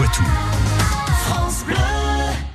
Poitou.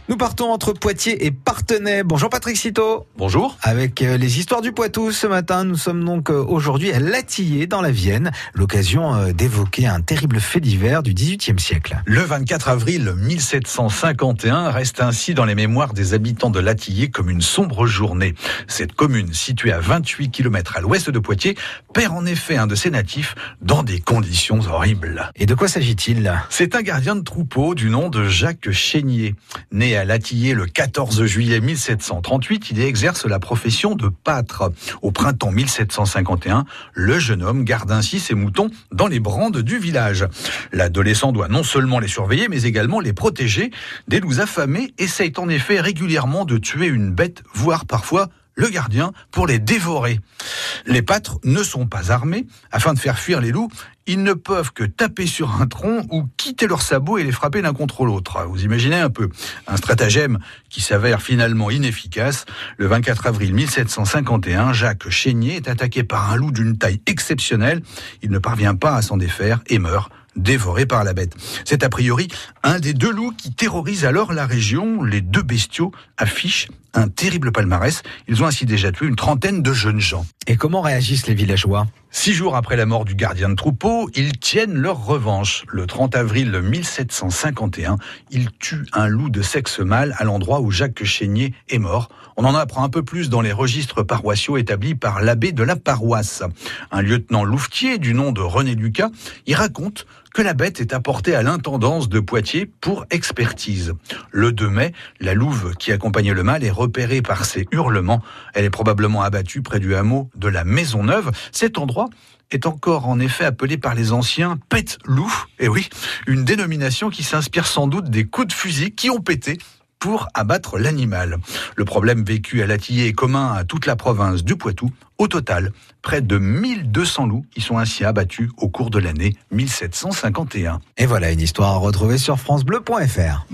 Nous partons entre Poitiers et Partenay. Bonjour Patrick Citeau. Bonjour. Avec euh, les histoires du Poitou ce matin, nous sommes donc euh, aujourd'hui à Latillé dans la Vienne, l'occasion euh, d'évoquer un terrible fait divers du XVIIIe siècle. Le 24 avril 1751 reste ainsi dans les mémoires des habitants de Latillé comme une sombre journée. Cette commune, située à 28 km à l'ouest de Poitiers, perd en effet un de ses natifs dans des conditions horribles. Et de quoi s'agit-il? C'est un gardien de troupeau du nom de Jacques Chénier. Né à Latillé le 14 juillet 1738, il exerce la profession de pâtre. Au printemps 1751, le jeune homme garde ainsi ses moutons dans les brandes du village. L'adolescent doit non seulement les surveiller, mais également les protéger. Des loups affamés essayent en effet régulièrement de tuer une bête, voire parfois le gardien pour les dévorer. Les pâtres ne sont pas armés. Afin de faire fuir les loups, ils ne peuvent que taper sur un tronc ou quitter leurs sabots et les frapper l'un contre l'autre. Vous imaginez un peu. Un stratagème qui s'avère finalement inefficace. Le 24 avril 1751, Jacques Chénier est attaqué par un loup d'une taille exceptionnelle. Il ne parvient pas à s'en défaire et meurt dévoré par la bête. C'est a priori un des deux loups qui terrorise alors la région. Les deux bestiaux affichent un terrible palmarès. Ils ont ainsi déjà tué une trentaine de jeunes gens. Et comment réagissent les villageois? Six jours après la mort du gardien de troupeau, ils tiennent leur revanche. Le 30 avril 1751, ils tuent un loup de sexe mâle à l'endroit où Jacques Chénier est mort. On en apprend un peu plus dans les registres paroissiaux établis par l'abbé de la paroisse. Un lieutenant louvetier du nom de René Lucas, il raconte que la bête est apportée à l'intendance de Poitiers pour expertise. Le 2 mai, la louve qui accompagnait le mâle est repérée par ses hurlements. Elle est probablement abattue près du hameau de la Maison Neuve. Cet endroit est encore en effet appelé par les anciens pète loup. Et oui, une dénomination qui s'inspire sans doute des coups de fusil qui ont pété pour abattre l'animal. Le problème vécu à Latillé est commun à toute la province du Poitou. Au total, près de 1200 loups y sont ainsi abattus au cours de l'année 1751. Et voilà une histoire à retrouver sur francebleu.fr.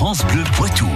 France Bleu Poitou.